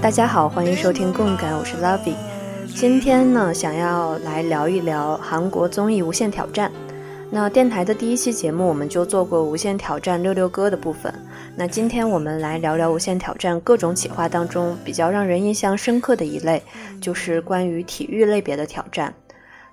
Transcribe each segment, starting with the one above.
大家好，欢迎收听共感，我是 Lovey。今天呢，想要来聊一聊韩国综艺《无限挑战》。那电台的第一期节目，我们就做过《无限挑战》六六哥的部分。那今天我们来聊聊《无限挑战》各种企划当中比较让人印象深刻的一类，就是关于体育类别的挑战。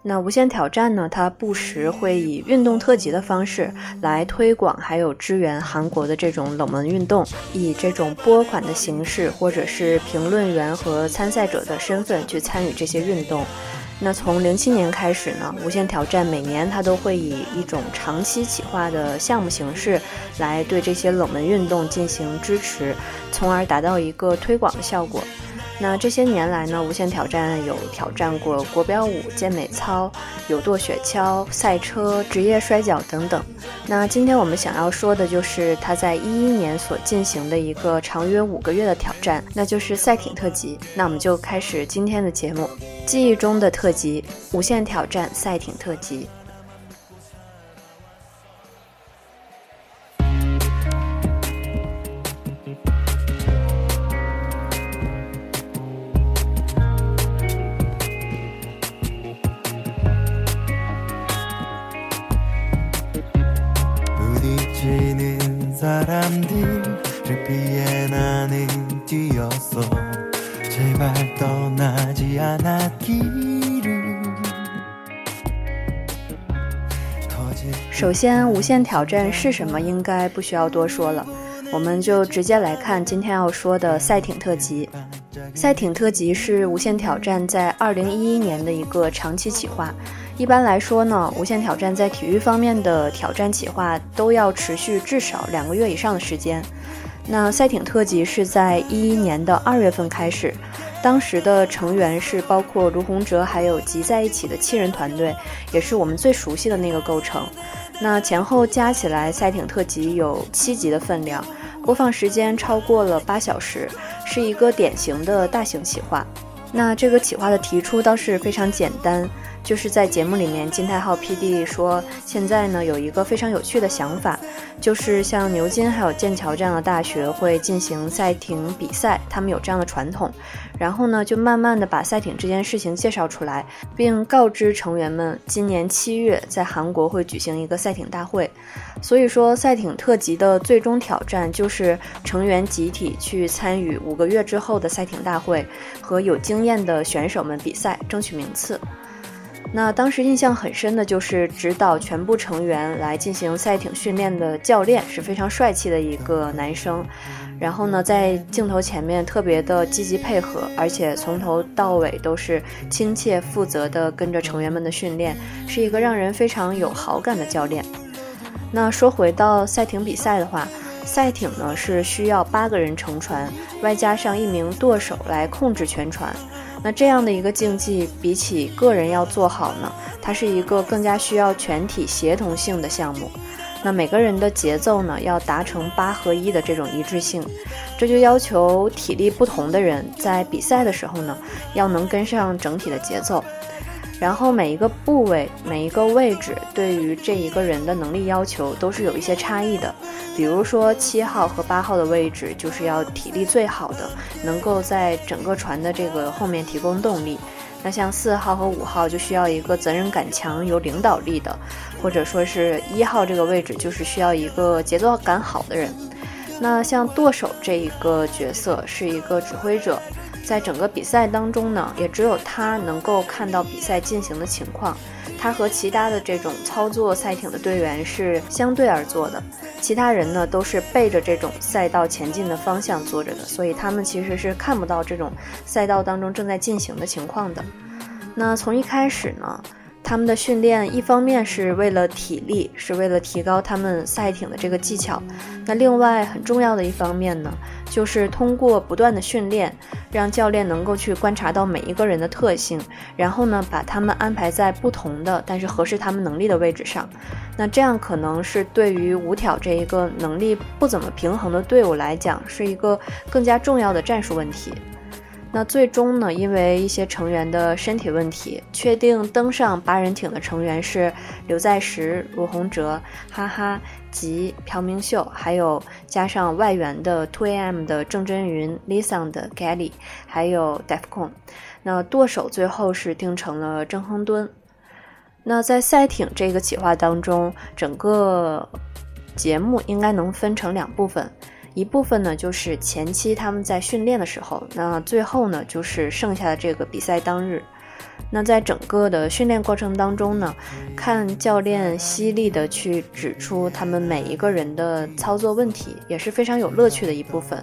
那无限挑战呢？它不时会以运动特辑的方式来推广，还有支援韩国的这种冷门运动，以这种拨款的形式，或者是评论员和参赛者的身份去参与这些运动。那从零七年开始呢，无限挑战每年它都会以一种长期企划的项目形式来对这些冷门运动进行支持，从而达到一个推广的效果。那这些年来呢，无限挑战有挑战过国标舞、健美操、有跺雪橇、赛车、职业摔跤等等。那今天我们想要说的就是他在一一年所进行的一个长约五个月的挑战，那就是赛艇特辑。那我们就开始今天的节目，记忆中的特辑——无限挑战赛艇特辑。先，无限挑战是什么？应该不需要多说了，我们就直接来看今天要说的赛艇特辑。赛艇特辑是无限挑战在二零一一年的一个长期企划。一般来说呢，无限挑战在体育方面的挑战企划都要持续至少两个月以上的时间。那赛艇特辑是在一一年的二月份开始，当时的成员是包括卢洪哲还有集在一起的七人团队，也是我们最熟悉的那个构成。那前后加起来，赛艇特辑有七集的分量，播放时间超过了八小时，是一个典型的大型企划。那这个企划的提出倒是非常简单。就是在节目里面，金泰浩 PD 说，现在呢有一个非常有趣的想法，就是像牛津还有剑桥这样的大学会进行赛艇比赛，他们有这样的传统，然后呢就慢慢的把赛艇这件事情介绍出来，并告知成员们，今年七月在韩国会举行一个赛艇大会，所以说赛艇特辑的最终挑战就是成员集体去参与五个月之后的赛艇大会，和有经验的选手们比赛，争取名次。那当时印象很深的就是指导全部成员来进行赛艇训练的教练是非常帅气的一个男生，然后呢，在镜头前面特别的积极配合，而且从头到尾都是亲切负责的跟着成员们的训练，是一个让人非常有好感的教练。那说回到赛艇比赛的话，赛艇呢是需要八个人乘船，外加上一名舵手来控制全船。那这样的一个竞技，比起个人要做好呢，它是一个更加需要全体协同性的项目。那每个人的节奏呢，要达成八合一的这种一致性，这就要求体力不同的人在比赛的时候呢，要能跟上整体的节奏。然后每一个部位、每一个位置，对于这一个人的能力要求都是有一些差异的。比如说七号和八号的位置，就是要体力最好的，能够在整个船的这个后面提供动力。那像四号和五号就需要一个责任感强、有领导力的，或者说是一号这个位置就是需要一个节奏感好的人。那像舵手这一个角色是一个指挥者。在整个比赛当中呢，也只有他能够看到比赛进行的情况。他和其他的这种操作赛艇的队员是相对而坐的，其他人呢都是背着这种赛道前进的方向坐着的，所以他们其实是看不到这种赛道当中正在进行的情况的。那从一开始呢，他们的训练一方面是为了体力，是为了提高他们赛艇的这个技巧。那另外很重要的一方面呢，就是通过不断的训练，让教练能够去观察到每一个人的特性，然后呢，把他们安排在不同的但是合适他们能力的位置上。那这样可能是对于五挑这一个能力不怎么平衡的队伍来讲，是一个更加重要的战术问题。那最终呢，因为一些成员的身体问题，确定登上八人艇的成员是刘在石、卢洪哲、哈哈、及、朴明秀，还有加上外援的 Two AM 的郑真云、Lisa 的 Kelly，还有 Defcon。那舵手最后是定成了郑亨敦。那在赛艇这个企划当中，整个节目应该能分成两部分。一部分呢，就是前期他们在训练的时候，那最后呢，就是剩下的这个比赛当日。那在整个的训练过程当中呢，看教练犀利的去指出他们每一个人的操作问题，也是非常有乐趣的一部分。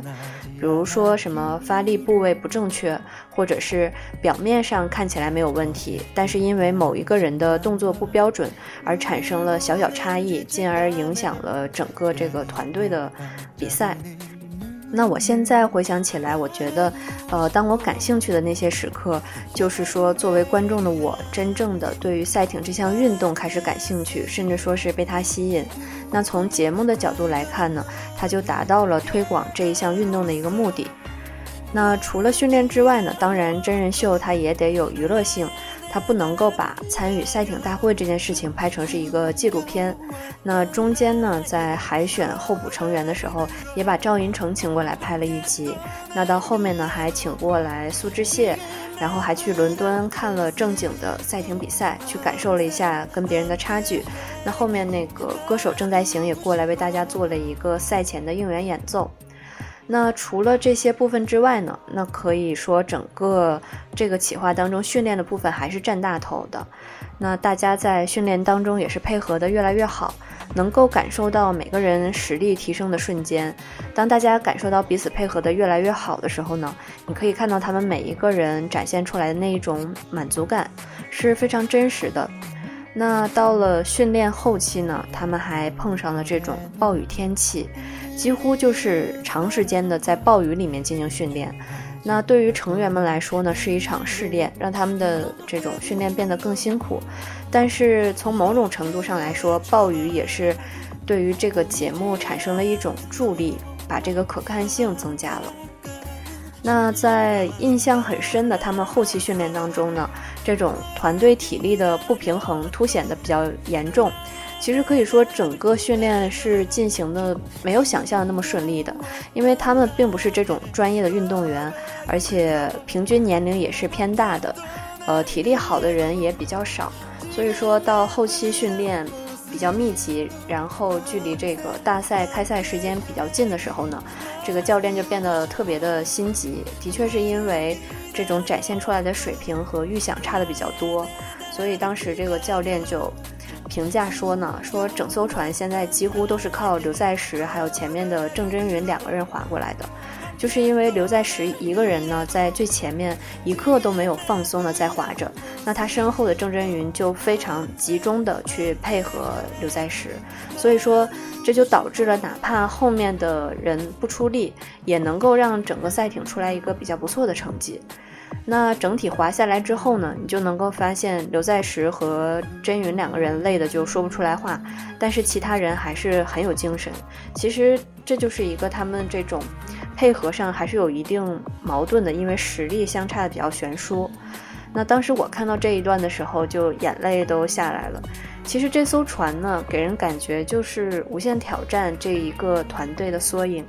比如说什么发力部位不正确，或者是表面上看起来没有问题，但是因为某一个人的动作不标准而产生了小小差异，进而影响了整个这个团队的比赛。那我现在回想起来，我觉得，呃，当我感兴趣的那些时刻，就是说，作为观众的我，真正的对于赛艇这项运动开始感兴趣，甚至说是被它吸引。那从节目的角度来看呢，它就达到了推广这一项运动的一个目的。那除了训练之外呢，当然真人秀它也得有娱乐性。他不能够把参与赛艇大会这件事情拍成是一个纪录片。那中间呢，在海选候补成员的时候，也把赵寅成请过来拍了一集。那到后面呢，还请过来苏志燮，然后还去伦敦看了正经的赛艇比赛，去感受了一下跟别人的差距。那后面那个歌手郑在行也过来为大家做了一个赛前的应援演奏。那除了这些部分之外呢？那可以说整个这个企划当中训练的部分还是占大头的。那大家在训练当中也是配合的越来越好，能够感受到每个人实力提升的瞬间。当大家感受到彼此配合的越来越好的时候呢，你可以看到他们每一个人展现出来的那一种满足感是非常真实的。那到了训练后期呢，他们还碰上了这种暴雨天气。几乎就是长时间的在暴雨里面进行训练，那对于成员们来说呢，是一场试炼，让他们的这种训练变得更辛苦。但是从某种程度上来说，暴雨也是对于这个节目产生了一种助力，把这个可看性增加了。那在印象很深的他们后期训练当中呢，这种团队体力的不平衡凸显的比较严重。其实可以说，整个训练是进行的没有想象的那么顺利的，因为他们并不是这种专业的运动员，而且平均年龄也是偏大的，呃，体力好的人也比较少，所以说到后期训练比较密集，然后距离这个大赛开赛时间比较近的时候呢，这个教练就变得特别的心急。的确是因为这种展现出来的水平和预想差的比较多，所以当时这个教练就。评价说呢，说整艘船现在几乎都是靠刘在石还有前面的郑真云两个人划过来的，就是因为刘在石一个人呢在最前面一刻都没有放松的在划着，那他身后的郑真云就非常集中的去配合刘在石，所以说这就导致了哪怕后面的人不出力，也能够让整个赛艇出来一个比较不错的成绩。那整体滑下来之后呢，你就能够发现刘在石和真云两个人累的就说不出来话，但是其他人还是很有精神。其实这就是一个他们这种配合上还是有一定矛盾的，因为实力相差的比较悬殊。那当时我看到这一段的时候，就眼泪都下来了。其实这艘船呢，给人感觉就是无限挑战这一个团队的缩影。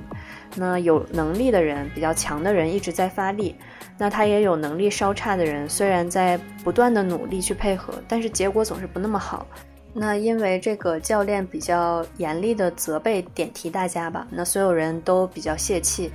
那有能力的人，比较强的人一直在发力。那他也有能力稍差的人，虽然在不断的努力去配合，但是结果总是不那么好。那因为这个教练比较严厉的责备点题大家吧，那所有人都比较泄气。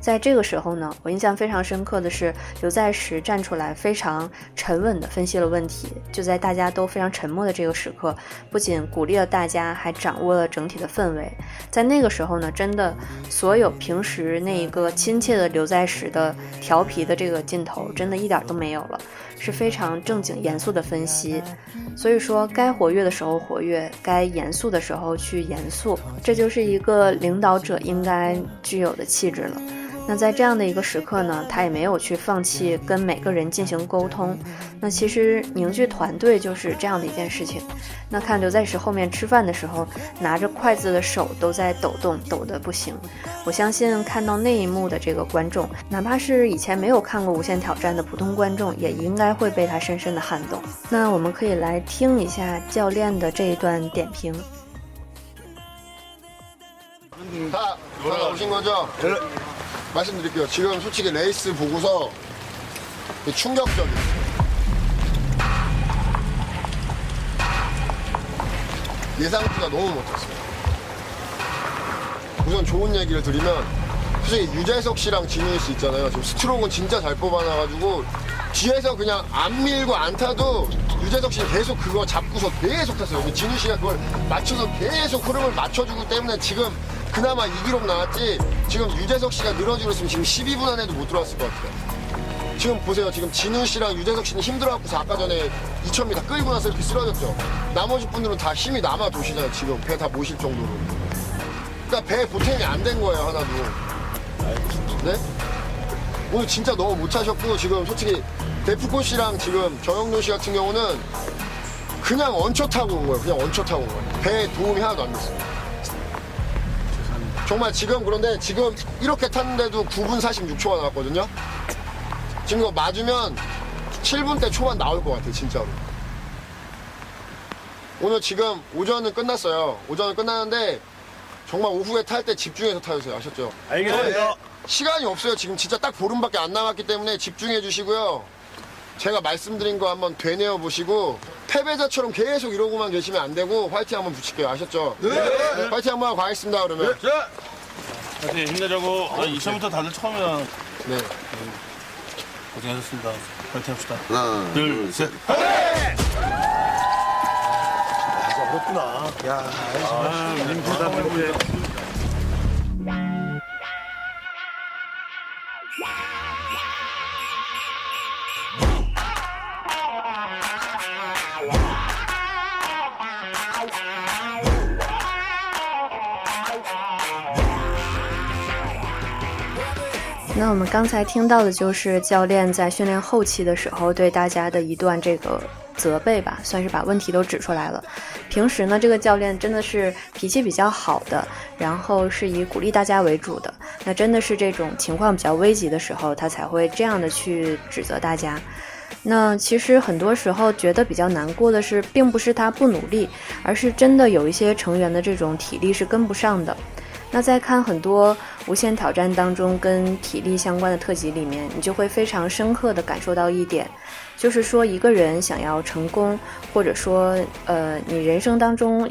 在这个时候呢，我印象非常深刻的是刘在石站出来，非常沉稳地分析了问题。就在大家都非常沉默的这个时刻，不仅鼓励了大家，还掌握了整体的氛围。在那个时候呢，真的所有平时那一个亲切的刘在石的调皮的这个劲头，真的一点都没有了，是非常正经严肃的分析。所以说，该活跃的时候活跃，该严肃的时候去严肃，这就是一个领导者应该具有的气质了。那在这样的一个时刻呢，他也没有去放弃跟每个人进行沟通。那其实凝聚团队就是这样的一件事情。那看刘在石后面吃饭的时候，拿着筷子的手都在抖动，抖得不行。我相信看到那一幕的这个观众，哪怕是以前没有看过《无限挑战》的普通观众，也应该会被他深深的撼动。那我们可以来听一下教练的这一段点评。다다오신거죠네 말씀드릴게요. 지금 솔직히 레이스 보고서 충격적이에요. 예상보다 너무 못했어요. 우선 좋은 얘기를 드리면 솔직히 유재석 씨랑 진윤 씨 있잖아요. 지금 스트로크는 진짜 잘 뽑아놔가지고 뒤에서 그냥 안 밀고 안 타도 유재석 씨는 계속 그거 잡고서 계속 탔어요. 진윤 씨가 그걸 맞춰서 계속 흐름을 맞춰주기 때문에 지금 그나마 2기록 나왔지 지금 유재석 씨가 늘어지고 있으면 지금 12분 안에도 못 들어왔을 것 같아요. 지금 보세요. 지금 진우 씨랑 유재석 씨는 힘들어갖고서 아까 전에 2,000m 다 끌고 나서 이렇게 쓰러졌죠. 나머지 분들은 다 힘이 남아 도시잖아요. 지금 배 다 모실 정도로. 그러니까 배 보탬이 안 된 거예요. 하나도. 네? 오늘 진짜 너무 못 차셨고 지금 솔직히 데프콘 씨랑 지금 정영돈 씨 같은 경우는 그냥 얹혀 타고 온 거예요. 그냥 얹혀 타고 온 거예요. 배에 도움이 하나도 안 됐어요. 정말 지금 그런데 지금 이렇게 탔는데도 9분 46초가 나왔거든요. 지금 이거 맞으면 7분 대 초반 나올 것 같아요, 진짜로. 오늘 지금 오전은 끝났어요. 오전은 끝났는데 정말 오후에 탈 때 집중해서 타주세요. 아셨죠? 알겠습니다. 시간이 없어요. 지금 진짜 딱 보름밖에 안 남았기 때문에 집중해 주시고요. 제가 말씀드린 거 한번 되뇌어 보시고 패배자처럼 계속 이러고만 계시면 안 되고 화이팅 한번 붙일게요. 아셨죠? 네. 화이팅 한번 하고 가겠습니다. 그러면. 자, 하여튼 힘내자고. 아, 2차부터 다들 처음이라 네. 고생하셨습니다. 파이팅 합시다. 하나, 둘, 셋. 어렵구나. 야, 아, 那我们刚才听到的就是教练在训练后期的时候对大家的一段这个责备吧，算是把问题都指出来了。平时呢，这个教练真的是脾气比较好的，然后是以鼓励大家为主的。那真的是这种情况比较危急的时候，他才会这样的去指责大家。那其实很多时候觉得比较难过的是，并不是他不努力，而是真的有一些成员的这种体力是跟不上的。那在看很多无限挑战当中跟体力相关的特辑里面，你就会非常深刻的感受到一点，就是说一个人想要成功，或者说呃你人生当中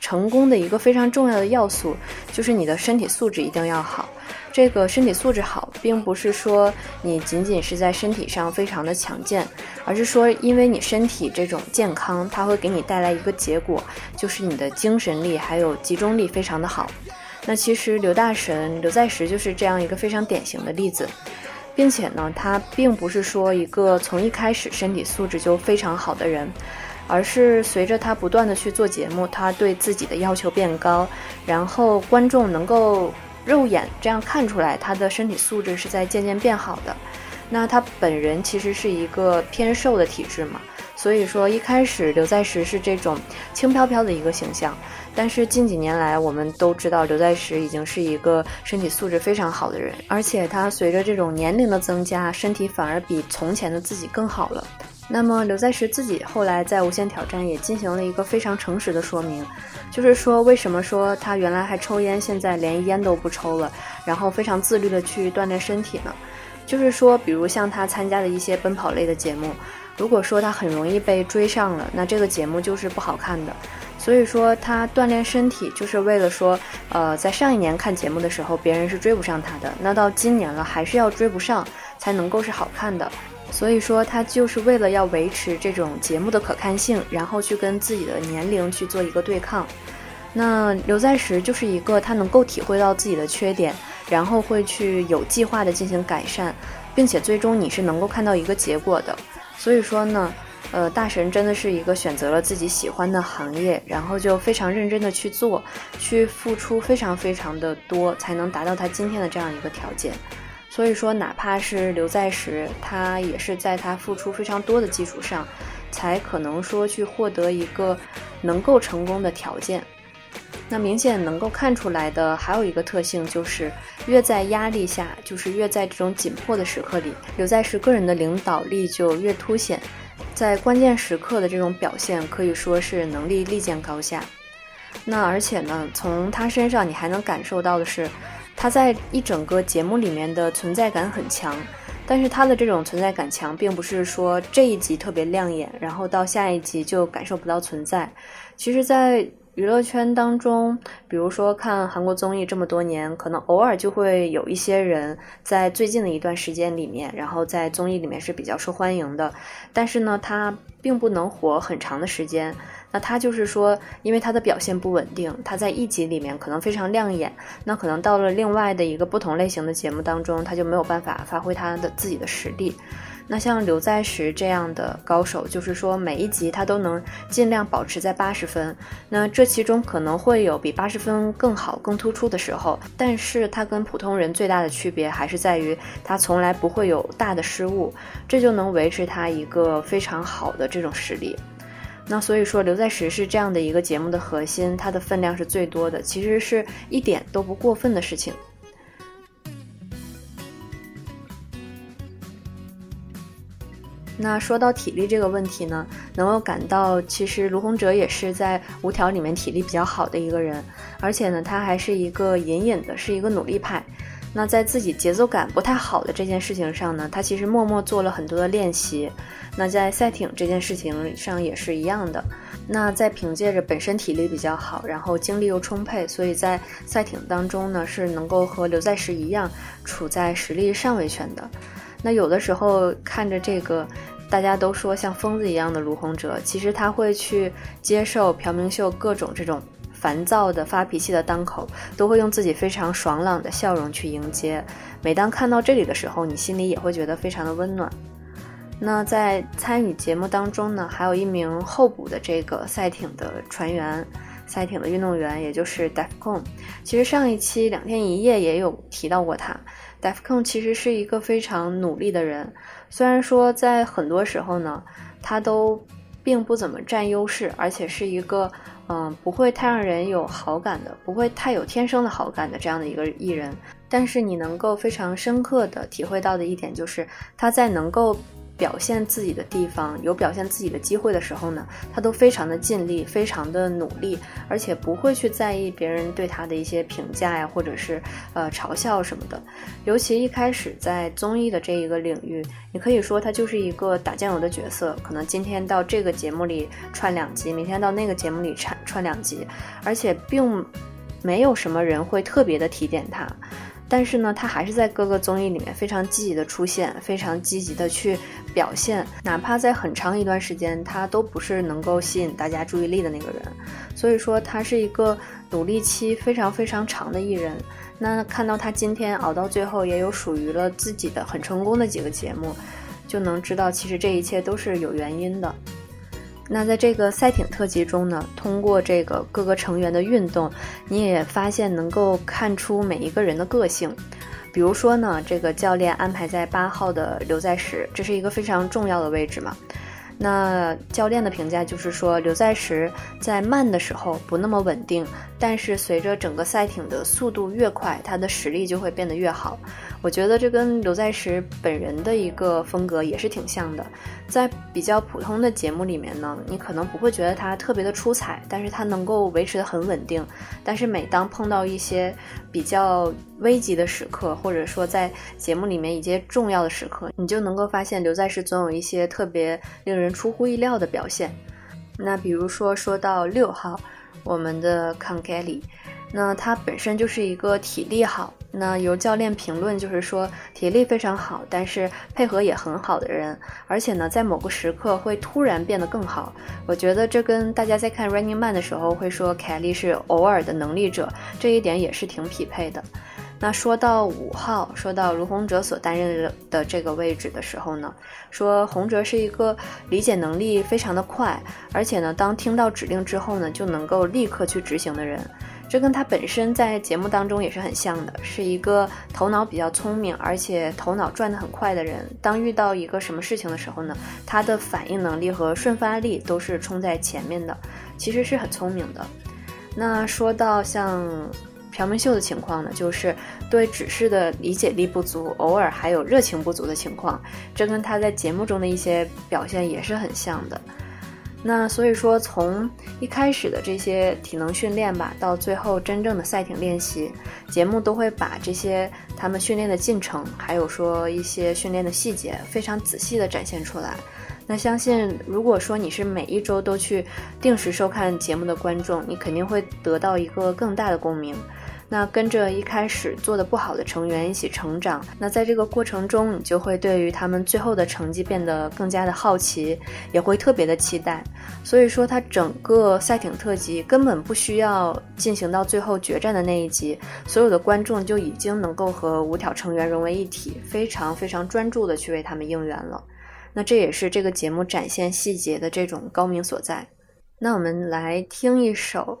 成功的一个非常重要的要素，就是你的身体素质一定要好。这个身体素质好，并不是说你仅仅是在身体上非常的强健，而是说因为你身体这种健康，它会给你带来一个结果，就是你的精神力还有集中力非常的好。那其实刘大神刘在石就是这样一个非常典型的例子，并且呢，他并不是说一个从一开始身体素质就非常好的人，而是随着他不断的去做节目，他对自己的要求变高，然后观众能够肉眼这样看出来他的身体素质是在渐渐变好的。那他本人其实是一个偏瘦的体质嘛，所以说一开始刘在石是这种轻飘飘的一个形象。但是近几年来，我们都知道刘在石已经是一个身体素质非常好的人，而且他随着这种年龄的增加，身体反而比从前的自己更好了。那么刘在石自己后来在《无限挑战》也进行了一个非常诚实的说明，就是说为什么说他原来还抽烟，现在连烟都不抽了，然后非常自律的去锻炼身体呢？就是说，比如像他参加的一些奔跑类的节目，如果说他很容易被追上了，那这个节目就是不好看的。所以说他锻炼身体就是为了说，呃，在上一年看节目的时候，别人是追不上他的，那到今年了还是要追不上才能够是好看的。所以说他就是为了要维持这种节目的可看性，然后去跟自己的年龄去做一个对抗。那刘在石就是一个他能够体会到自己的缺点，然后会去有计划的进行改善，并且最终你是能够看到一个结果的。所以说呢。呃，大神真的是一个选择了自己喜欢的行业，然后就非常认真的去做，去付出非常非常的多，才能达到他今天的这样一个条件。所以说，哪怕是刘在石，他也是在他付出非常多的基础上，才可能说去获得一个能够成功的条件。那明显能够看出来的还有一个特性，就是越在压力下，就是越在这种紧迫的时刻里，刘在石个人的领导力就越凸显。在关键时刻的这种表现可以说是能力立见高下。那而且呢，从他身上你还能感受到的是，他在一整个节目里面的存在感很强。但是他的这种存在感强，并不是说这一集特别亮眼，然后到下一集就感受不到存在。其实，在娱乐圈当中，比如说看韩国综艺这么多年，可能偶尔就会有一些人在最近的一段时间里面，然后在综艺里面是比较受欢迎的，但是呢，他并不能火很长的时间。那他就是说，因为他的表现不稳定，他在一集里面可能非常亮眼，那可能到了另外的一个不同类型的节目当中，他就没有办法发挥他的自己的实力。那像刘在石这样的高手，就是说每一集他都能尽量保持在八十分。那这其中可能会有比八十分更好、更突出的时候，但是他跟普通人最大的区别还是在于他从来不会有大的失误，这就能维持他一个非常好的这种实力。那所以说，刘在石是这样的一个节目的核心，他的分量是最多的，其实是一点都不过分的事情。那说到体力这个问题呢，能够感到其实卢洪哲也是在五条里面体力比较好的一个人，而且呢，他还是一个隐隐的，是一个努力派。那在自己节奏感不太好的这件事情上呢，他其实默默做了很多的练习。那在赛艇这件事情上也是一样的。那在凭借着本身体力比较好，然后精力又充沛，所以在赛艇当中呢，是能够和刘在石一样处在实力上位圈的。那有的时候看着这个，大家都说像疯子一样的卢洪哲，其实他会去接受朴明秀各种这种烦躁的发脾气的当口，都会用自己非常爽朗的笑容去迎接。每当看到这里的时候，你心里也会觉得非常的温暖。那在参与节目当中呢，还有一名候补的这个赛艇的船员，赛艇的运动员，也就是 Defcon。其实上一期两天一夜也有提到过他。Defcon 其实是一个非常努力的人，虽然说在很多时候呢，他都并不怎么占优势，而且是一个嗯不会太让人有好感的，不会太有天生的好感的这样的一个艺人。但是你能够非常深刻的体会到的一点就是，他在能够。表现自己的地方，有表现自己的机会的时候呢，他都非常的尽力，非常的努力，而且不会去在意别人对他的一些评价呀，或者是呃嘲笑什么的。尤其一开始在综艺的这一个领域，你可以说他就是一个打酱油的角色，可能今天到这个节目里串两集，明天到那个节目里串串两集，而且并没有什么人会特别的提点他。但是呢，他还是在各个综艺里面非常积极的出现，非常积极的去表现，哪怕在很长一段时间，他都不是能够吸引大家注意力的那个人。所以说，他是一个努力期非常非常长的艺人。那看到他今天熬到最后，也有属于了自己的很成功的几个节目，就能知道其实这一切都是有原因的。那在这个赛艇特辑中呢，通过这个各个成员的运动，你也发现能够看出每一个人的个性。比如说呢，这个教练安排在八号的刘在石，这是一个非常重要的位置嘛。那教练的评价就是说，刘在石在慢的时候不那么稳定，但是随着整个赛艇的速度越快，他的实力就会变得越好。我觉得这跟刘在石本人的一个风格也是挺像的。在比较普通的节目里面呢，你可能不会觉得他特别的出彩，但是他能够维持的很稳定。但是每当碰到一些比较危急的时刻，或者说在节目里面一些重要的时刻，你就能够发现刘在石总有一些特别令人出乎意料的表现。那比如说说到六号，我们的康凯里。那他本身就是一个体力好，那由教练评论就是说体力非常好，但是配合也很好的人，而且呢，在某个时刻会突然变得更好。我觉得这跟大家在看 Running Man 的时候会说凯莉是偶尔的能力者这一点也是挺匹配的。那说到五号，说到卢洪哲所担任的这个位置的时候呢，说洪哲是一个理解能力非常的快，而且呢，当听到指令之后呢，就能够立刻去执行的人。这跟他本身在节目当中也是很像的，是一个头脑比较聪明，而且头脑转得很快的人。当遇到一个什么事情的时候呢，他的反应能力和瞬发力都是冲在前面的，其实是很聪明的。那说到像朴明秀的情况呢，就是对指示的理解力不足，偶尔还有热情不足的情况，这跟他在节目中的一些表现也是很像的。那所以说，从一开始的这些体能训练吧，到最后真正的赛艇练习，节目都会把这些他们训练的进程，还有说一些训练的细节，非常仔细的展现出来。那相信，如果说你是每一周都去定时收看节目的观众，你肯定会得到一个更大的共鸣。那跟着一开始做的不好的成员一起成长，那在这个过程中，你就会对于他们最后的成绩变得更加的好奇，也会特别的期待。所以说，它整个赛艇特辑根本不需要进行到最后决战的那一集，所有的观众就已经能够和五条成员融为一体，非常非常专注的去为他们应援了。那这也是这个节目展现细节的这种高明所在。那我们来听一首。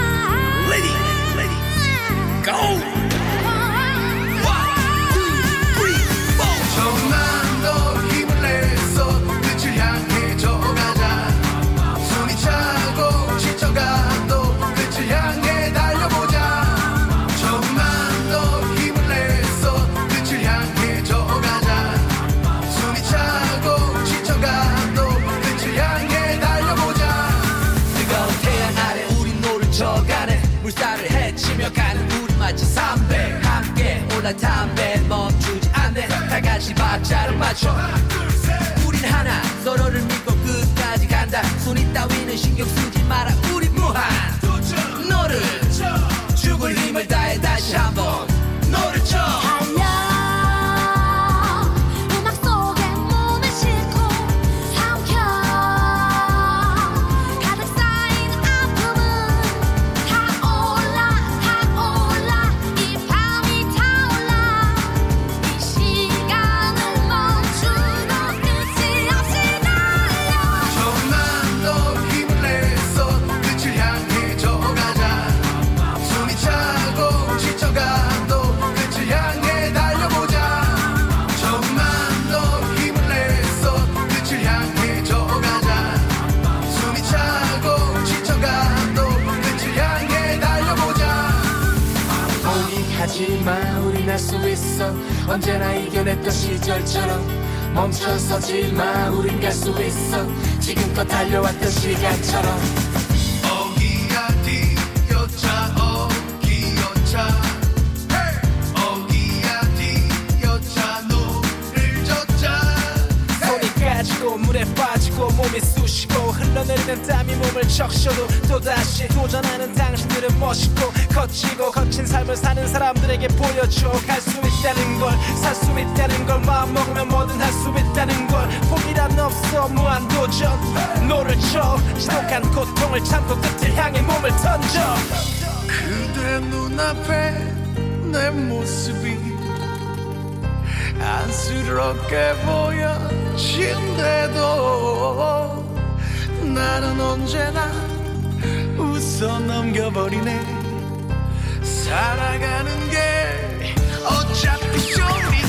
go! 난 담배 멈추지 않네. 다 같이 박자를 맞춰. 우린 하나 서로를 믿고 끝까지 간다. 손이 따위는 신경 쓰지 몸이 쑤시고 흘러내리는 땀이 몸을 적셔도 또다시 도전하는 당신들은 멋있고 거치고 거친 삶을 사는 사람들에게 보여줘. 갈 수 있다는 걸 살 수 있다는 걸 마음먹으면 뭐든 할 수 있다는 걸. 포기란 없어 무한도전. 노를 쳐 지독한 고통을 참고 끝을 향해 몸을 던져. 그대 눈앞에 내 모습이 안쓰럽게 보여진대도 나는 언제나 웃어 넘겨버리네. 살아가는 게 어차피 쇼니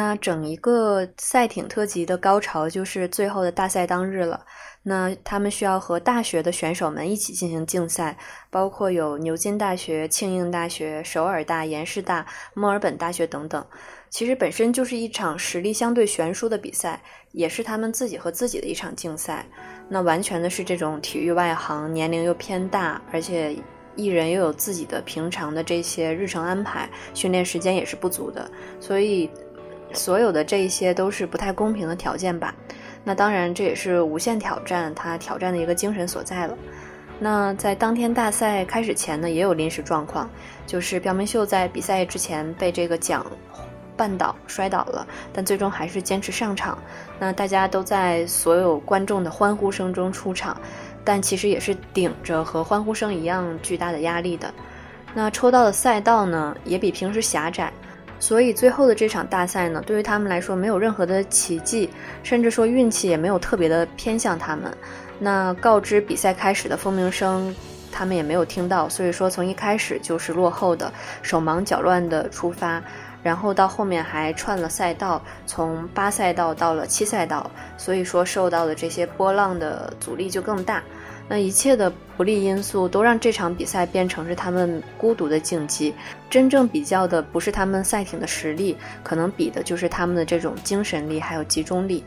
那整一个赛艇特辑的高潮就是最后的大赛当日了。那他们需要和大学的选手们一起进行竞赛，包括有牛津大学、庆应大学、首尔大、延世大、墨尔本大学等等。其实本身就是一场实力相对悬殊的比赛，也是他们自己和自己的一场竞赛。那完全的是这种体育外行，年龄又偏大，而且艺人又有自己的平常的这些日程安排，训练时间也是不足的，所以所有的这一些都是不太公平的条件吧。那当然，这也是无限挑战它挑战的一个精神所在了。那在当天大赛开始前呢，也有临时状况，就是朴明秀在比赛之前被这个桨绊倒摔倒了，但最终还是坚持上场。那大家都在所有观众的欢呼声中出场，但其实也是顶着和欢呼声一样巨大的压力的。那抽到的赛道呢，也比平时狭窄。所以最后的这场大赛呢，对于他们来说没有任何的奇迹，甚至说运气也没有特别的偏向他们。那告知比赛开始的蜂鸣声，他们也没有听到，所以说从一开始就是落后的，手忙脚乱的出发，然后到后面还串了赛道，从八赛道到了七赛道，所以说受到的这些波浪的阻力就更大。那一切的不利因素都让这场比赛变成是他们孤独的竞技，真正比较的不是他们赛艇的实力，可能比的就是他们的这种精神力还有集中力。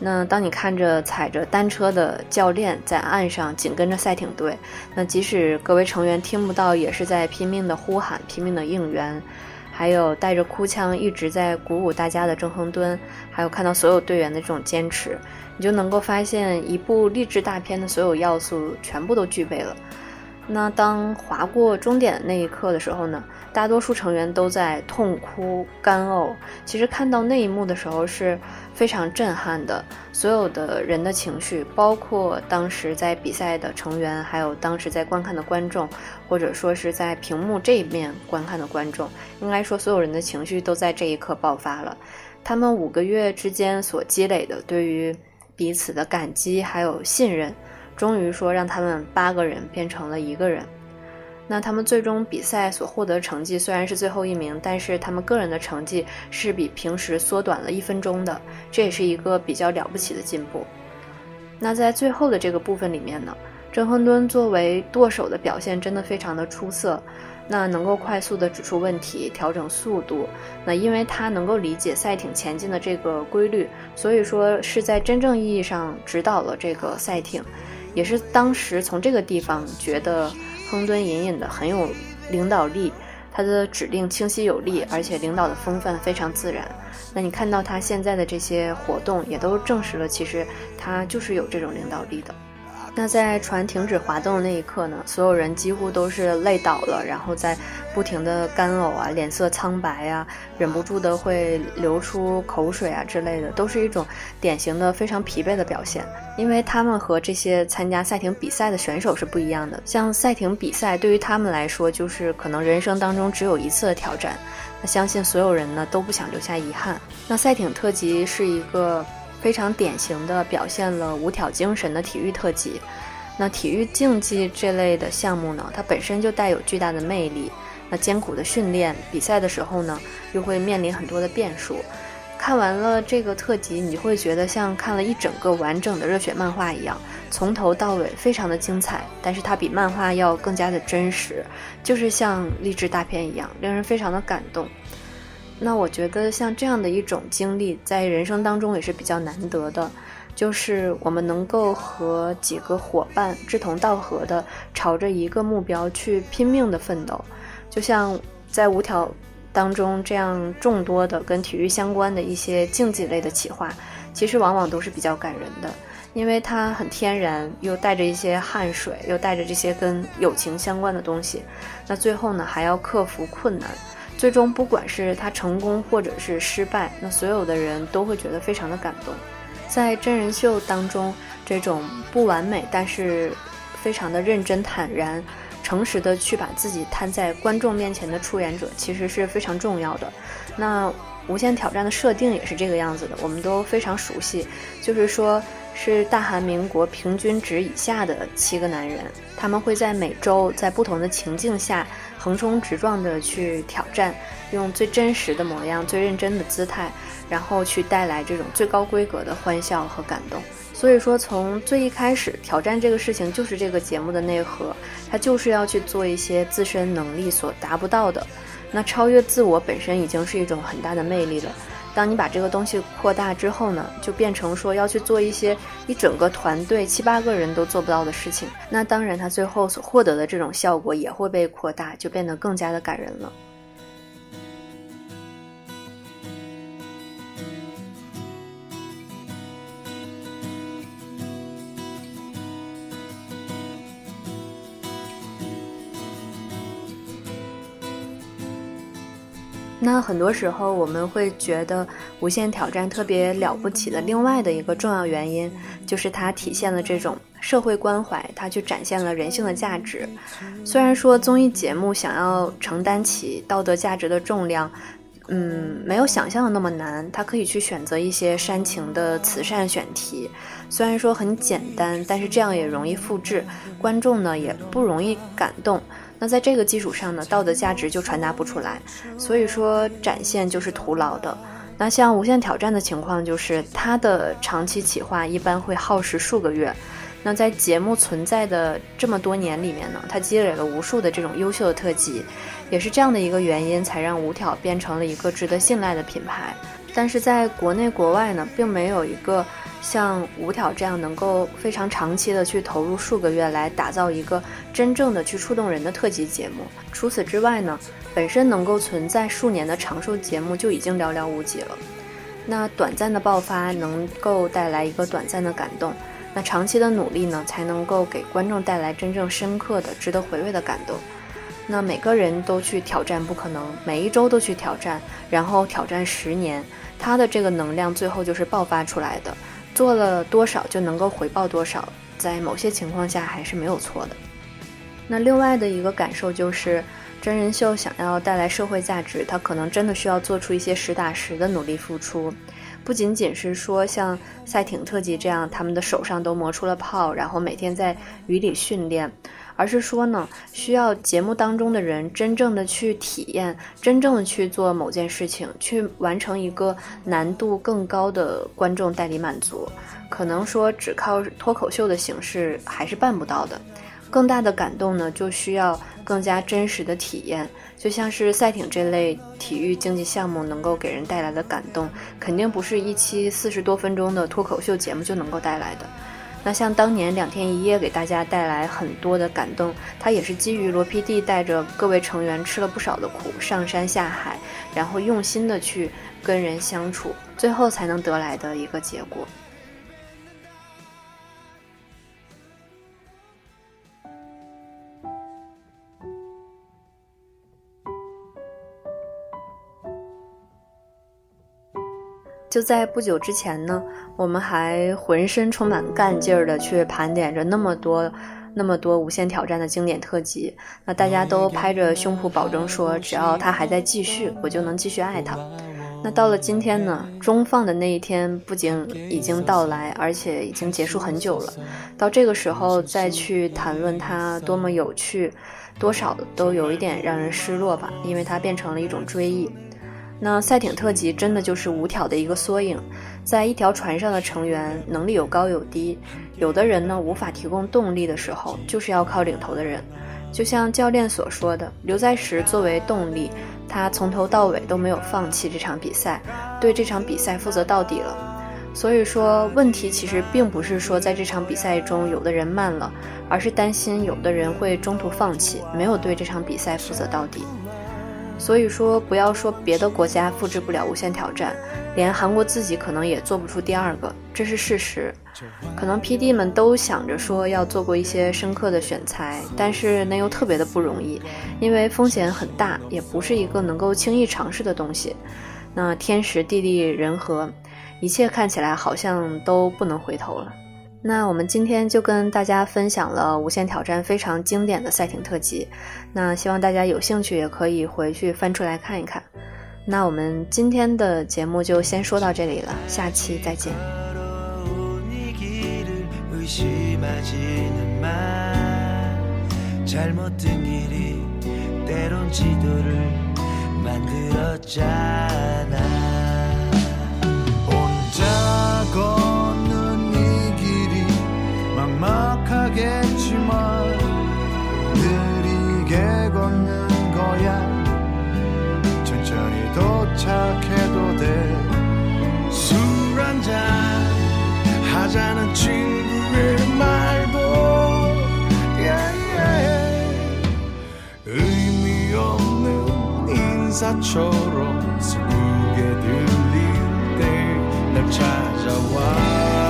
那当你看着踩着单车的教练在岸上紧跟着赛艇队，那即使各位成员听不到，也是在拼命的呼喊、拼命的应援，还有带着哭腔一直在鼓舞大家的郑亨敦，还有看到所有队员的这种坚持。你就能够发现，一部励志大片的所有要素全部都具备了。那当划过终点那一刻的时候呢，大多数成员都在痛哭干呕。其实看到那一幕的时候是非常震撼的，所有的人的情绪，包括当时在比赛的成员，还有当时在观看的观众，或者说是在屏幕这一面观看的观众，应该说所有人的情绪都在这一刻爆发了。他们五个月之间所积累的对于彼此的感激还有信任，终于说让他们八个人变成了一个人。那他们最终比赛所获得成绩虽然是最后一名，但是他们个人的成绩是比平时缩短了一分钟的，这也是一个比较了不起的进步。那在最后的这个部分里面呢，郑亨敦作为舵手的表现真的非常的出色。那能够快速的指出问题，调整速度。那因为他能够理解赛艇前进的这个规律，所以说是在真正意义上指导了这个赛艇，也是当时从这个地方觉得亨敦隐隐的很有领导力，他的指令清晰有力，而且领导的风范非常自然。那你看到他现在的这些活动，也都证实了其实他就是有这种领导力的。那在船停止滑动的那一刻呢，所有人几乎都是累倒了，然后在不停的干呕啊，脸色苍白啊，忍不住的会流出口水啊之类的，都是一种典型的非常疲惫的表现。因为他们和这些参加赛艇比赛的选手是不一样的，像赛艇比赛对于他们来说，就是可能人生当中只有一次的挑战。那相信所有人呢都不想留下遗憾。那赛艇特辑是一个。非常典型的表现了无挑精神的体育特辑。那体育竞技这类的项目呢，它本身就带有巨大的魅力。那艰苦的训练，比赛的时候呢，又会面临很多的变数。看完了这个特辑，你会觉得像看了一整个完整的热血漫画一样，从头到尾非常的精彩。但是它比漫画要更加的真实，就是像励志大片一样，令人非常的感动。那我觉得像这样的一种经历，在人生当中也是比较难得的，就是我们能够和几个伙伴志同道合的，朝着一个目标去拼命的奋斗。就像在五条当中这样众多的跟体育相关的一些竞技类的企划，其实往往都是比较感人的，因为它很天然，又带着一些汗水，又带着这些跟友情相关的东西。那最后呢，还要克服困难。最终，不管是他成功或者是失败，那所有的人都会觉得非常的感动。在真人秀当中，这种不完美但是非常的认真、坦然、诚实的去把自己摊在观众面前的出演者，其实是非常重要的。那《无限挑战》的设定也是这个样子的，我们都非常熟悉，就是说是大韩民国平均值以下的七个男人，他们会在每周在不同的情境下。横冲直撞的去挑战，用最真实的模样、最认真的姿态，然后去带来这种最高规格的欢笑和感动。所以说，从最一开始，挑战这个事情就是这个节目的内核，它就是要去做一些自身能力所达不到的。那超越自我本身已经是一种很大的魅力了。当你把这个东西扩大之后呢，就变成说要去做一些一整个团队七八个人都做不到的事情。那当然，他最后所获得的这种效果也会被扩大，就变得更加的感人了。那很多时候我们会觉得《无限挑战》特别了不起的另外的一个重要原因，就是它体现了这种社会关怀，它去展现了人性的价值。虽然说综艺节目想要承担起道德价值的重量，嗯，没有想象的那么难，它可以去选择一些煽情的慈善选题。虽然说很简单，但是这样也容易复制，观众呢也不容易感动。那在这个基础上呢，道德价值就传达不出来，所以说展现就是徒劳的。那像《无限挑战》的情况就是，它的长期企划一般会耗时数个月。那在节目存在的这么多年里面呢，它积累了无数的这种优秀的特辑，也是这样的一个原因，才让无挑变成了一个值得信赖的品牌。但是在国内国外呢，并没有一个。像五挑这样能够非常长期的去投入数个月来打造一个真正的去触动人的特辑节目。除此之外呢，本身能够存在数年的长寿节目就已经寥寥无几了。那短暂的爆发能够带来一个短暂的感动，那长期的努力呢，才能够给观众带来真正深刻的、值得回味的感动。那每个人都去挑战不可能，每一周都去挑战，然后挑战十年，他的这个能量最后就是爆发出来的。做了多少就能够回报多少，在某些情况下还是没有错的。那另外的一个感受就是，真人秀想要带来社会价值，它可能真的需要做出一些实打实的努力付出，不仅仅是说像赛艇特辑这样，他们的手上都磨出了泡，然后每天在雨里训练。而是说呢，需要节目当中的人真正的去体验，真正的去做某件事情，去完成一个难度更高的观众代理满足。可能说只靠脱口秀的形式还是办不到的。更大的感动呢，就需要更加真实的体验。就像是赛艇这类体育竞技项目能够给人带来的感动，肯定不是一期四十多分钟的脱口秀节目就能够带来的。那像当年两天一夜给大家带来很多的感动，它也是基于罗 PD 带着各位成员吃了不少的苦，上山下海，然后用心的去跟人相处，最后才能得来的一个结果。就在不久之前呢，我们还浑身充满干劲儿的去盘点着那么多、那么多《无限挑战》的经典特辑。那大家都拍着胸脯保证说，只要他还在继续，我就能继续爱他。那到了今天呢，中放的那一天不仅已经到来，而且已经结束很久了。到这个时候再去谈论它多么有趣，多少都有一点让人失落吧，因为它变成了一种追忆。那赛艇特辑真的就是五挑的一个缩影，在一条船上的成员能力有高有低，有的人呢无法提供动力的时候，就是要靠领头的人。就像教练所说的，刘在石作为动力，他从头到尾都没有放弃这场比赛，对这场比赛负责到底了。所以说，问题其实并不是说在这场比赛中有的人慢了，而是担心有的人会中途放弃，没有对这场比赛负责到底。所以说，不要说别的国家复制不了无限挑战，连韩国自己可能也做不出第二个，这是事实。可能 P D 们都想着说要做过一些深刻的选材，但是那又特别的不容易，因为风险很大，也不是一个能够轻易尝试的东西。那天时地利人和。一切看起来好像都不能回头了。那我们今天就跟大家分享了《无限挑战》非常经典的赛艇特辑。那希望大家有兴趣也可以回去翻出来看一看。那我们今天的节目就先说到这里了，下期再见。 막막하겠지만 느리게 걷는 거야. 천천히 도착해도 돼술 한잔 하자는 친구의 말도 yeah, yeah. 의미 없는 인사처럼 슬프게 들릴 때 날 찾아와.